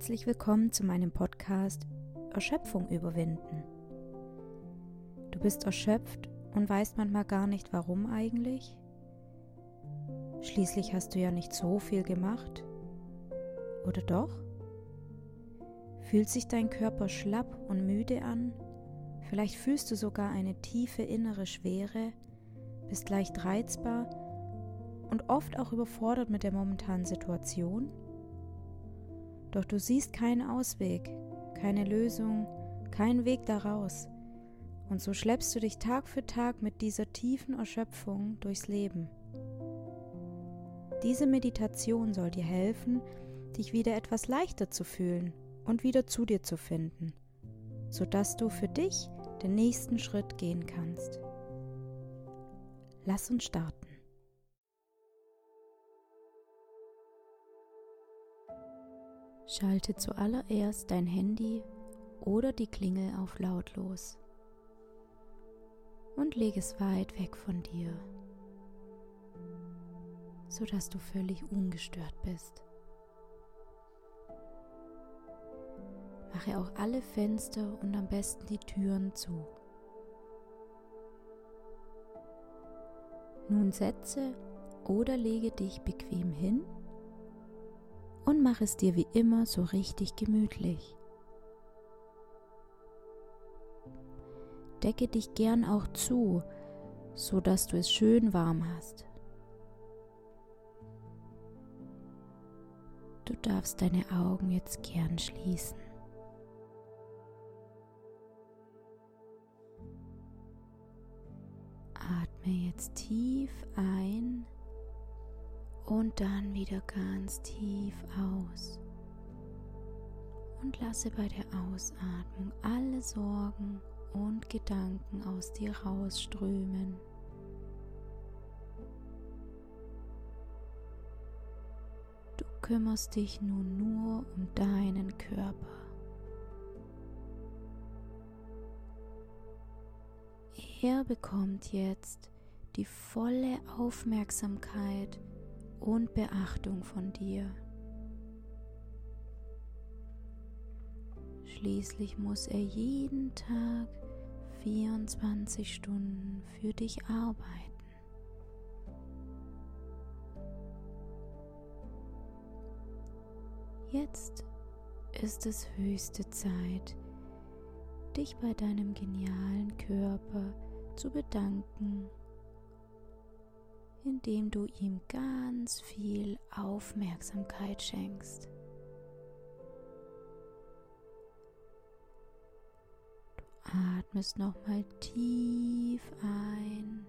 Herzlich willkommen zu meinem Podcast Erschöpfung überwinden. Du bist erschöpft und weißt manchmal gar nicht warum eigentlich? Schließlich hast du ja nicht so viel gemacht. Oder doch? Fühlt sich dein Körper schlapp und müde an? Vielleicht fühlst du sogar eine tiefe innere Schwere, bist leicht reizbar und oft auch überfordert mit der momentanen Situation? Doch du siehst keinen Ausweg, keine Lösung, keinen Weg daraus. Und so schleppst du dich Tag für Tag mit dieser tiefen Erschöpfung durchs Leben. Diese Meditation soll dir helfen, dich wieder etwas leichter zu fühlen und wieder zu dir zu finden, sodass du für dich den nächsten Schritt gehen kannst. Lass uns starten. Schalte zuallererst dein Handy oder die Klingel auf lautlos und leg es weit weg von dir, sodass du völlig ungestört bist. Mache auch alle Fenster und am besten die Türen zu. Nun setze oder lege dich bequem hin und mach es dir wie immer so richtig gemütlich. Decke dich gern auch zu, so dass du es schön warm hast. Du darfst deine Augen jetzt gern schließen. Atme jetzt tief ein und dann wieder ganz tief aus. Und lasse bei der Ausatmung alle Sorgen und Gedanken aus dir rausströmen. Du kümmerst dich nun nur um deinen Körper. Er bekommt jetzt die volle Aufmerksamkeit und Beachtung von dir. Schließlich muss er jeden Tag 24 Stunden für dich arbeiten. Jetzt ist es höchste Zeit, dich bei deinem genialen Körper zu bedanken indem du ihm ganz viel Aufmerksamkeit schenkst. Du atmest nochmal tief ein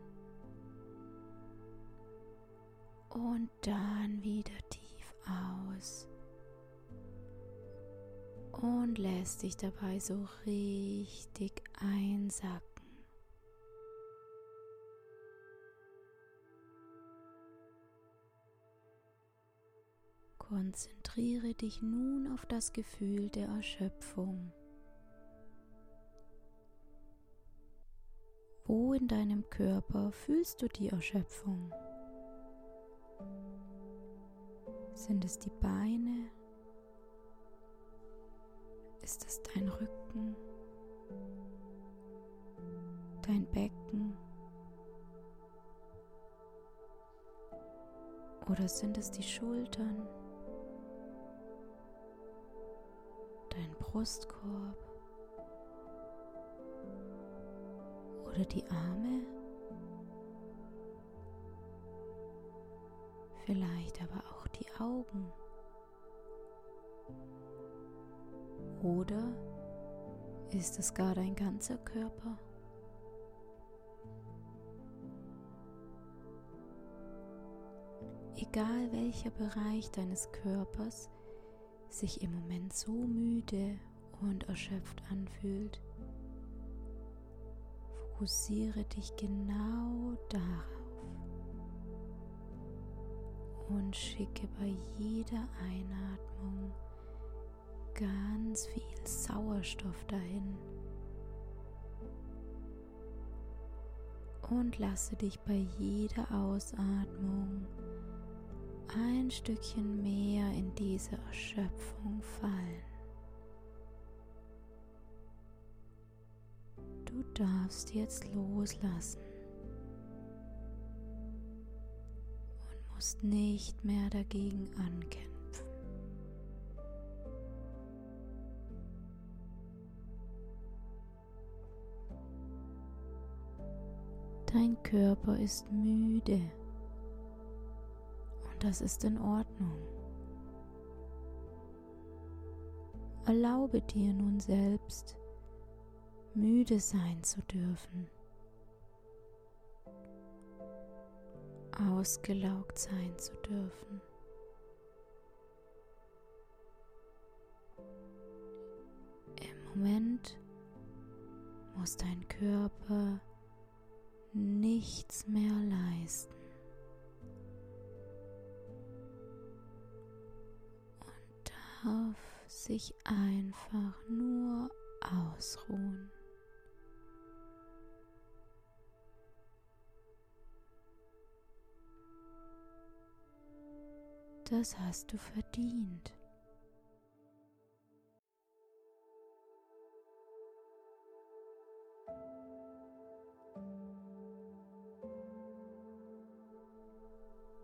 und dann wieder tief aus und lässt dich dabei so richtig einsacken. Konzentriere dich nun auf das Gefühl der Erschöpfung. Wo in deinem Körper fühlst du die Erschöpfung? Sind es die Beine? Ist es dein Rücken? Dein Becken? Oder sind es die Schultern? Brustkorb. Oder die Arme, vielleicht aber auch die Augen. Oder ist es gar dein ganzer Körper? Egal welcher Bereich deines Körpers sich im Moment so müde und erschöpft anfühlt. Fokussiere dich genau darauf und schicke bei jeder Einatmung ganz viel Sauerstoff dahin. Und lasse dich bei jeder Ausatmung ein Stückchen mehr in diese Erschöpfung fallen. Darfst jetzt loslassen und musst nicht mehr dagegen ankämpfen. Dein Körper ist müde und das ist in Ordnung. Erlaube dir nun selbst, müde sein zu dürfen, ausgelaugt sein zu dürfen. Im Moment muss dein Körper nichts mehr leisten. Und darf sich einfach nur ausruhen. Das hast du verdient.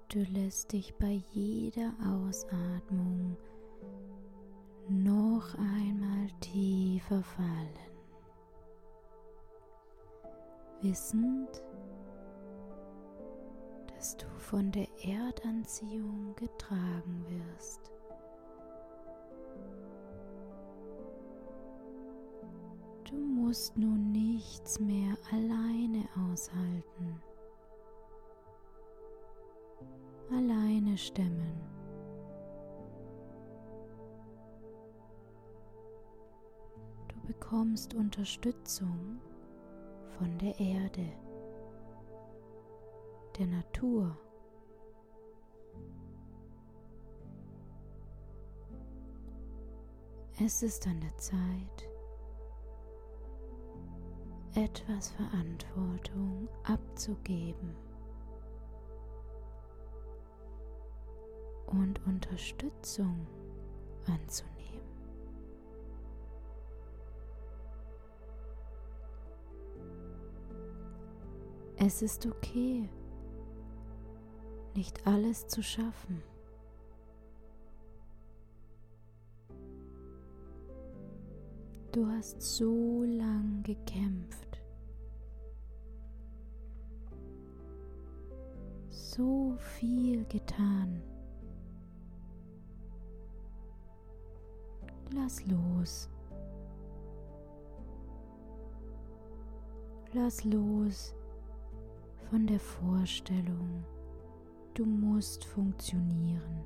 Du lässt dich bei jeder Ausatmung noch einmal tiefer fallen, wissend, dass du von der Erdanziehung getragen wirst. Du musst nun nichts mehr alleine aushalten, alleine stemmen. Du bekommst Unterstützung von der Erde der Natur. Es ist an der Zeit, etwas Verantwortung abzugeben und Unterstützung anzunehmen. Es ist okay, nicht alles zu schaffen. Du hast so lang gekämpft, so viel getan. Lass los. Lass los von der Vorstellung, Du musst funktionieren.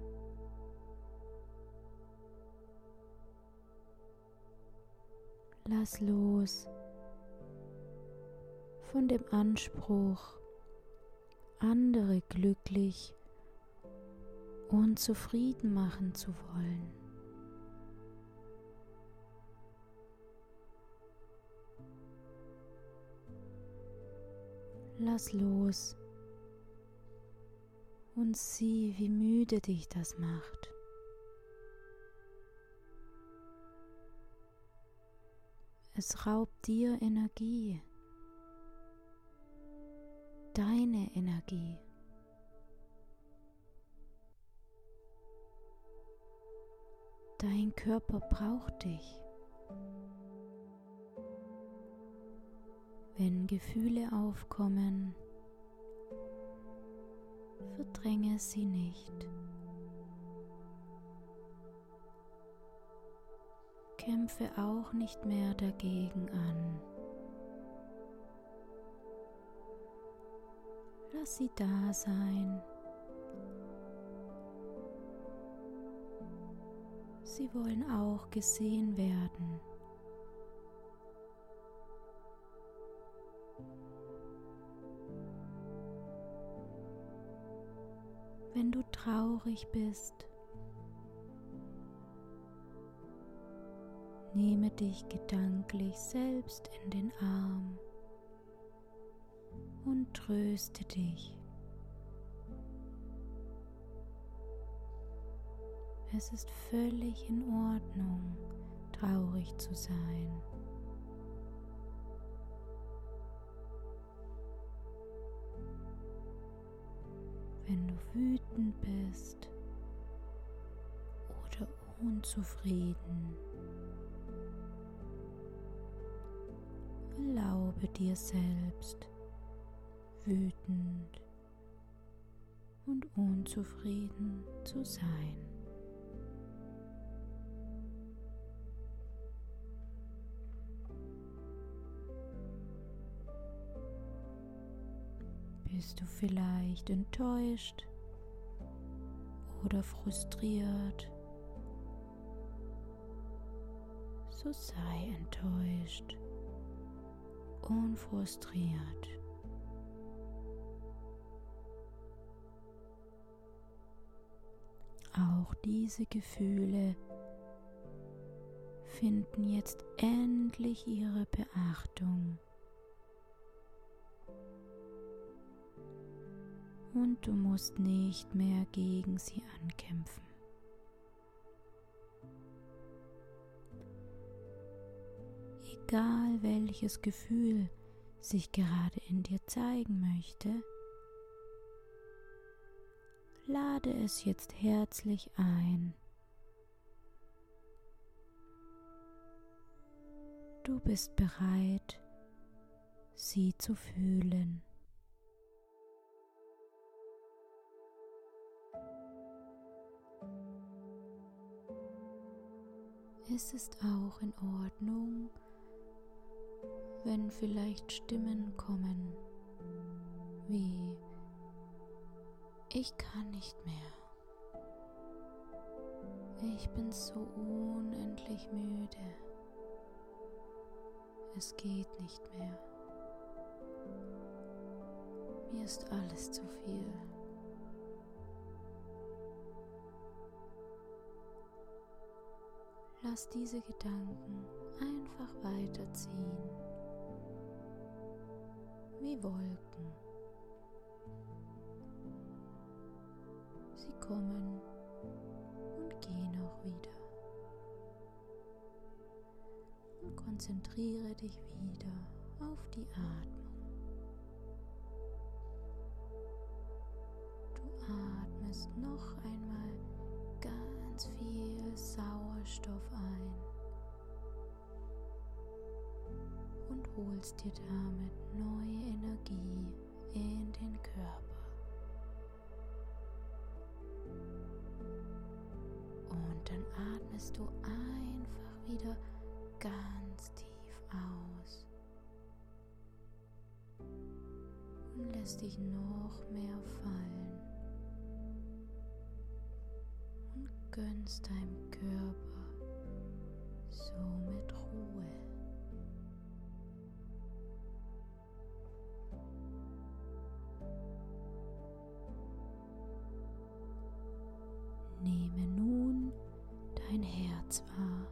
Lass los von dem Anspruch, andere glücklich und zufrieden machen zu wollen. Lass los und sieh, wie müde dich das macht. Es raubt dir Energie, deine Energie. Dein Körper braucht dich. Wenn Gefühle aufkommen, verdränge sie nicht. Kämpfe auch nicht mehr dagegen an. Lass sie da sein. Sie wollen auch gesehen werden. Traurig bist. Nehme dich gedanklich selbst in den Arm und tröste dich. Es ist völlig in Ordnung, traurig zu sein. Wenn du wütend bist oder unzufrieden. Erlaube dir selbst wütend und unzufrieden zu sein. Bist du vielleicht enttäuscht oder frustriert? So sei enttäuscht und frustriert. Auch diese Gefühle finden jetzt endlich ihre Beachtung. Und du musst nicht mehr gegen sie ankämpfen. Egal welches Gefühl sich gerade in dir zeigen möchte, lade es jetzt herzlich ein. Du bist bereit, sie zu fühlen. Es ist auch in Ordnung, wenn vielleicht Stimmen kommen, wie ich kann nicht mehr. Ich bin so unendlich müde. Es geht nicht mehr. Mir ist alles zu viel. Lass diese Gedanken einfach weiterziehen, wie Wolken. Sie kommen und gehen auch wieder. Und konzentriere dich wieder auf die Atmung. Du atmest noch einmal ganz viel Sauerstoff ein und holst dir damit neue Energie in den Körper. Und dann atmest du einfach wieder ganz tief aus und lässt dich noch mehr fallen und gönnst deinem Körper somit Ruhe. Nehme nun dein Herz wahr.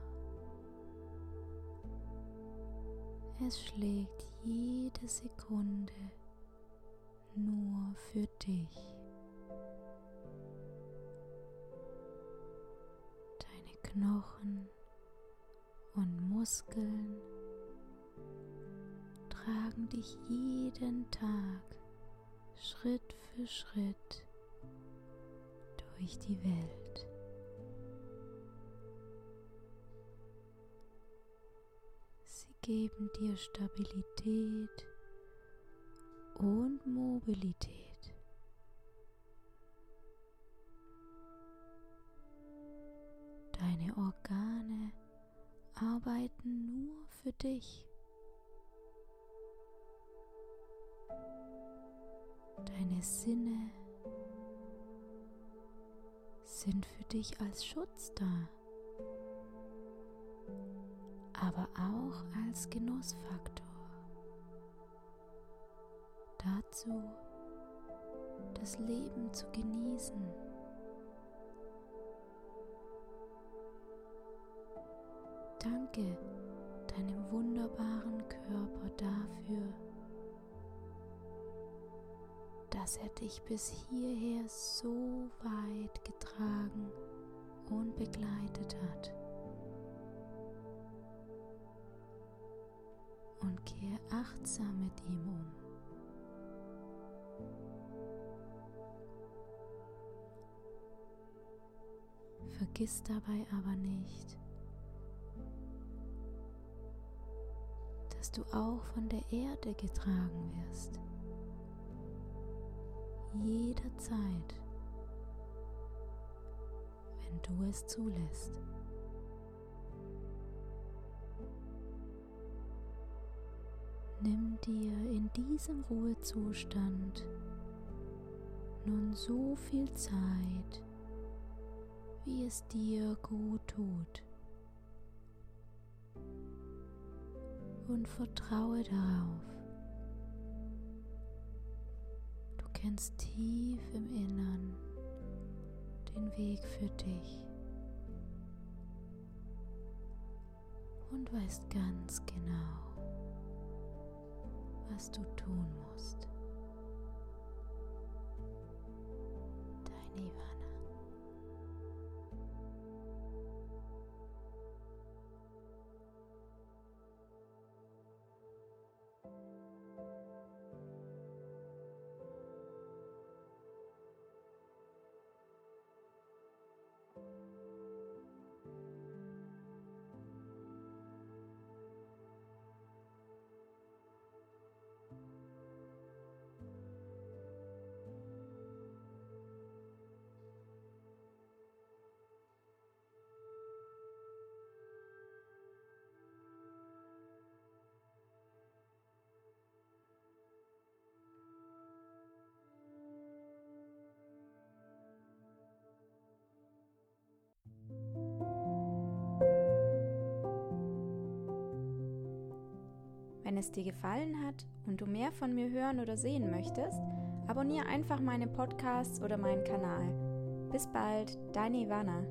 Es schlägt jede Sekunde nur für dich. Deine Knochen und Muskeln tragen dich jeden Tag Schritt für Schritt durch die Welt. Sie geben dir Stabilität und Mobilität. Deine Organe arbeiten nur für dich. Deine Sinne sind für dich als Schutz da, aber auch als Genussfaktor. Dazu, das Leben zu genießen. Danke deinem wunderbaren Körper dafür, dass er dich bis hierher so weit getragen und begleitet hat. Und kehr achtsam mit ihm um. Vergiss dabei aber nicht, dass du auch von der Erde getragen wirst. Jederzeit, wenn du es zulässt. Nimm dir in diesem Ruhezustand nun so viel Zeit, wie es dir gut tut. Und vertraue darauf. Du kennst tief im Innern den Weg für dich und weißt ganz genau, was du tun musst. Wenn es dir gefallen hat und du mehr von mir hören oder sehen möchtest, abonniere einfach meine Podcasts oder meinen Kanal. Bis bald, deine Ivana.